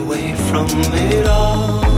away from it all.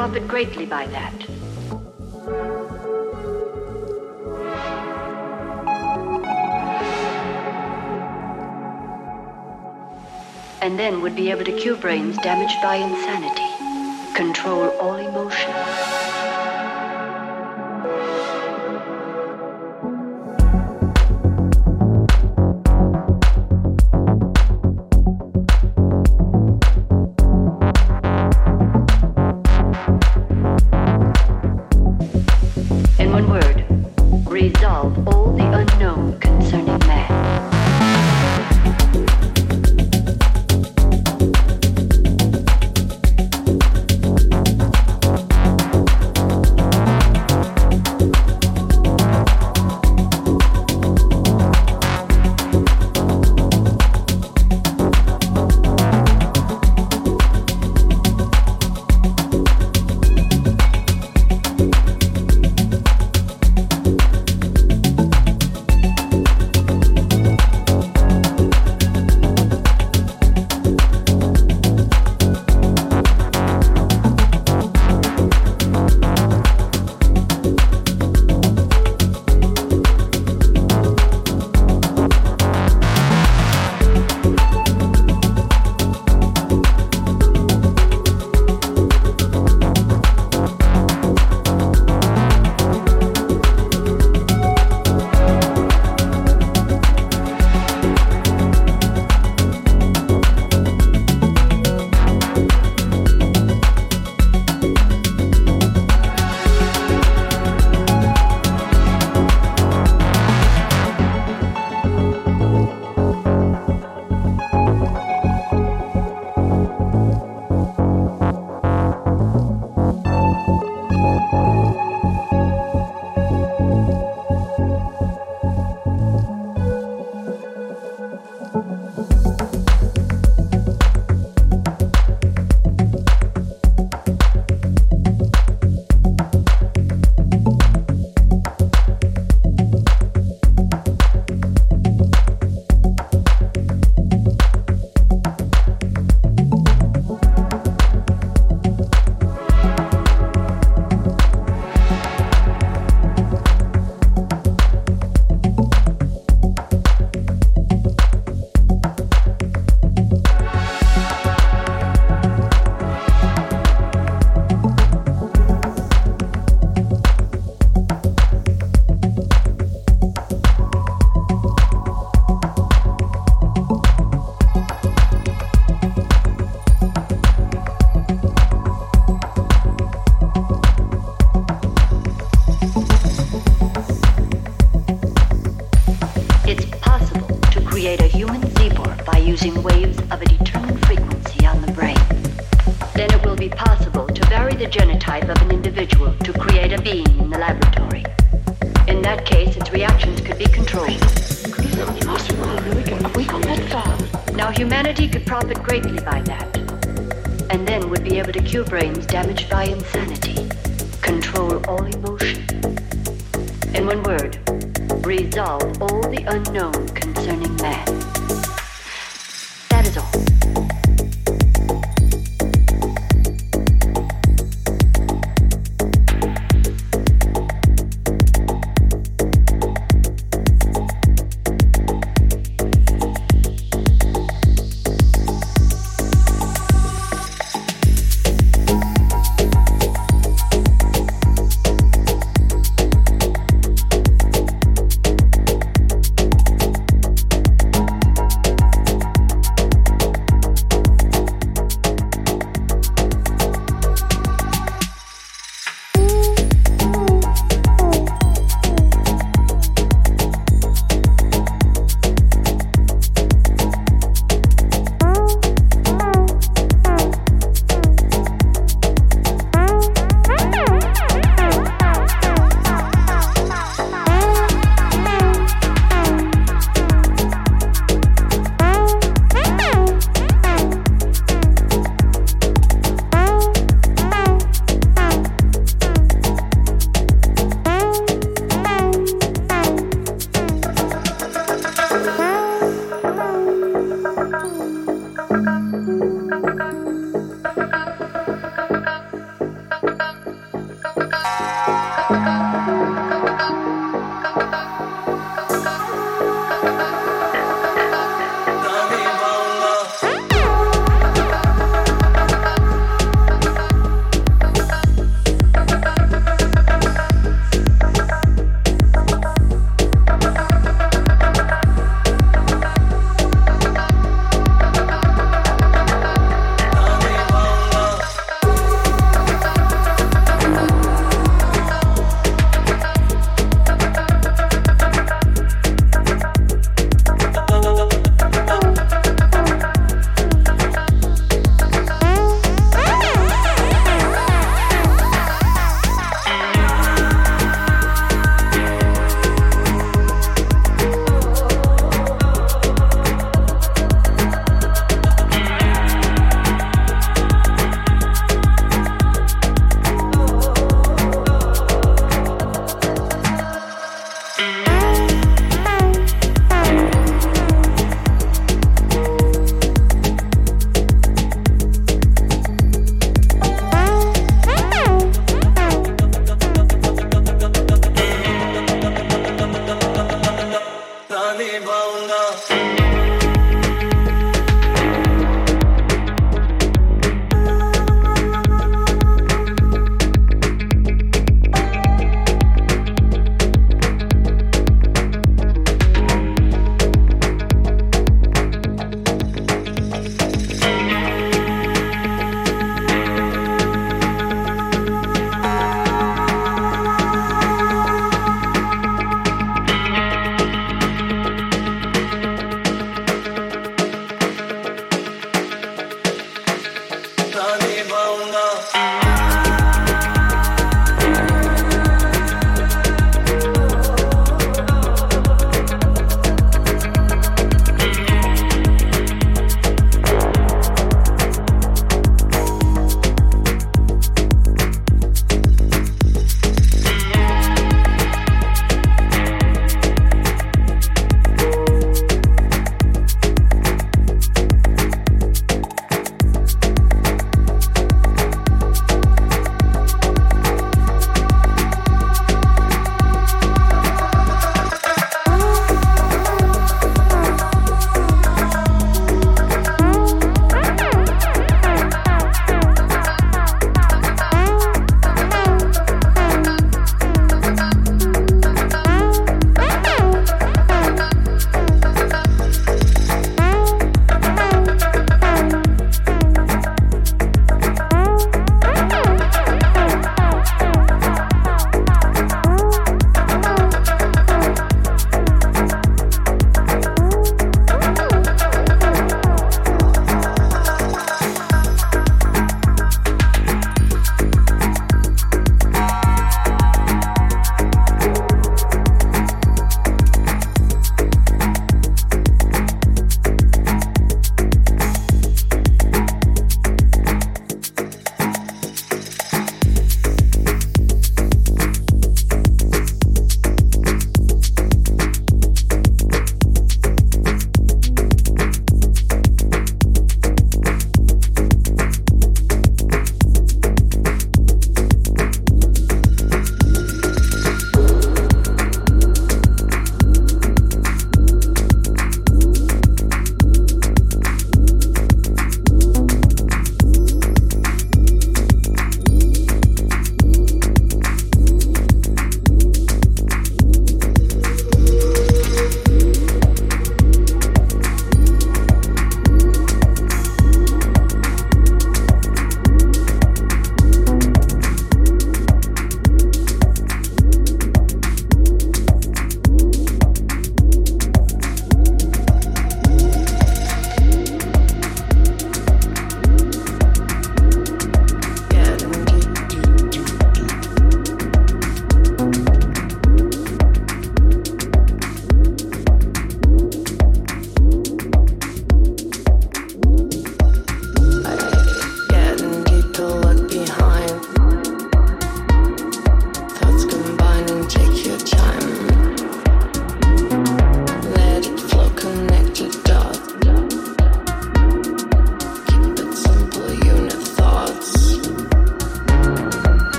Profit greatly by that. And then would be able to cure brains damaged by insanity, control all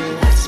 you.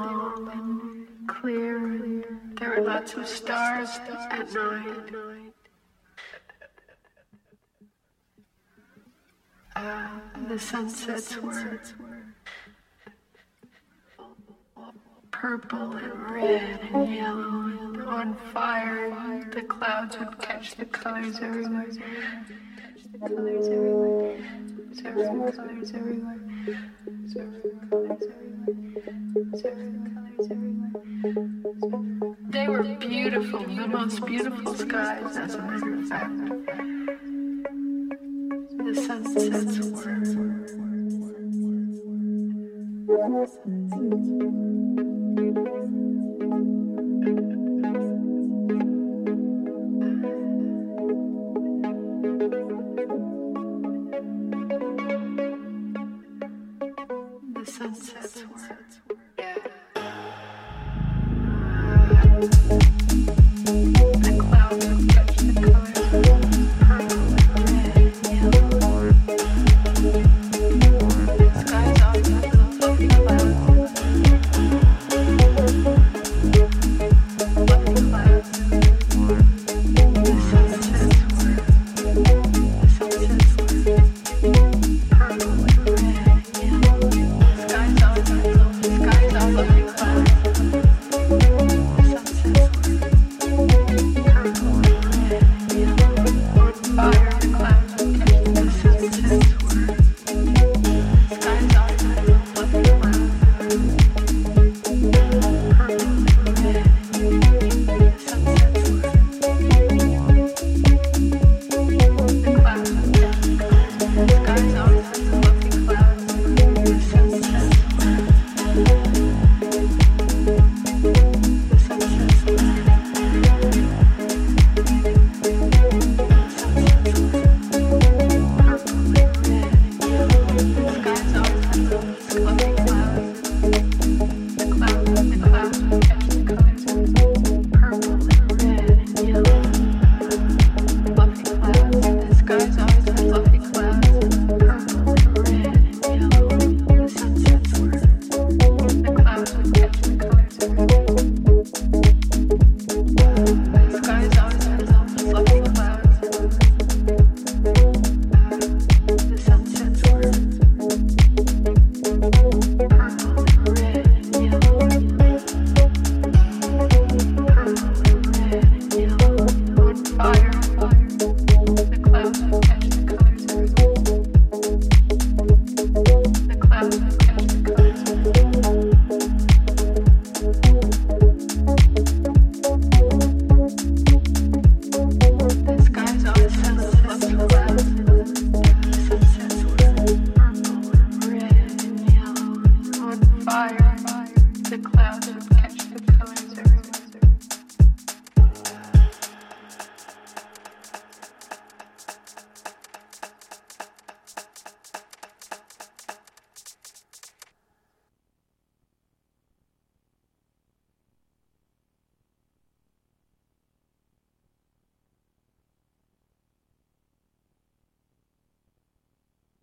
bone, clear. There were lots of stars at night. Uh, the sunsets were purple and red and yellow and on fire. The clouds would catch the colors everywhere. Colors everywhere. Colors everywhere. They were beautiful, the most beautiful skies, as a matter of fact. The sunsets were.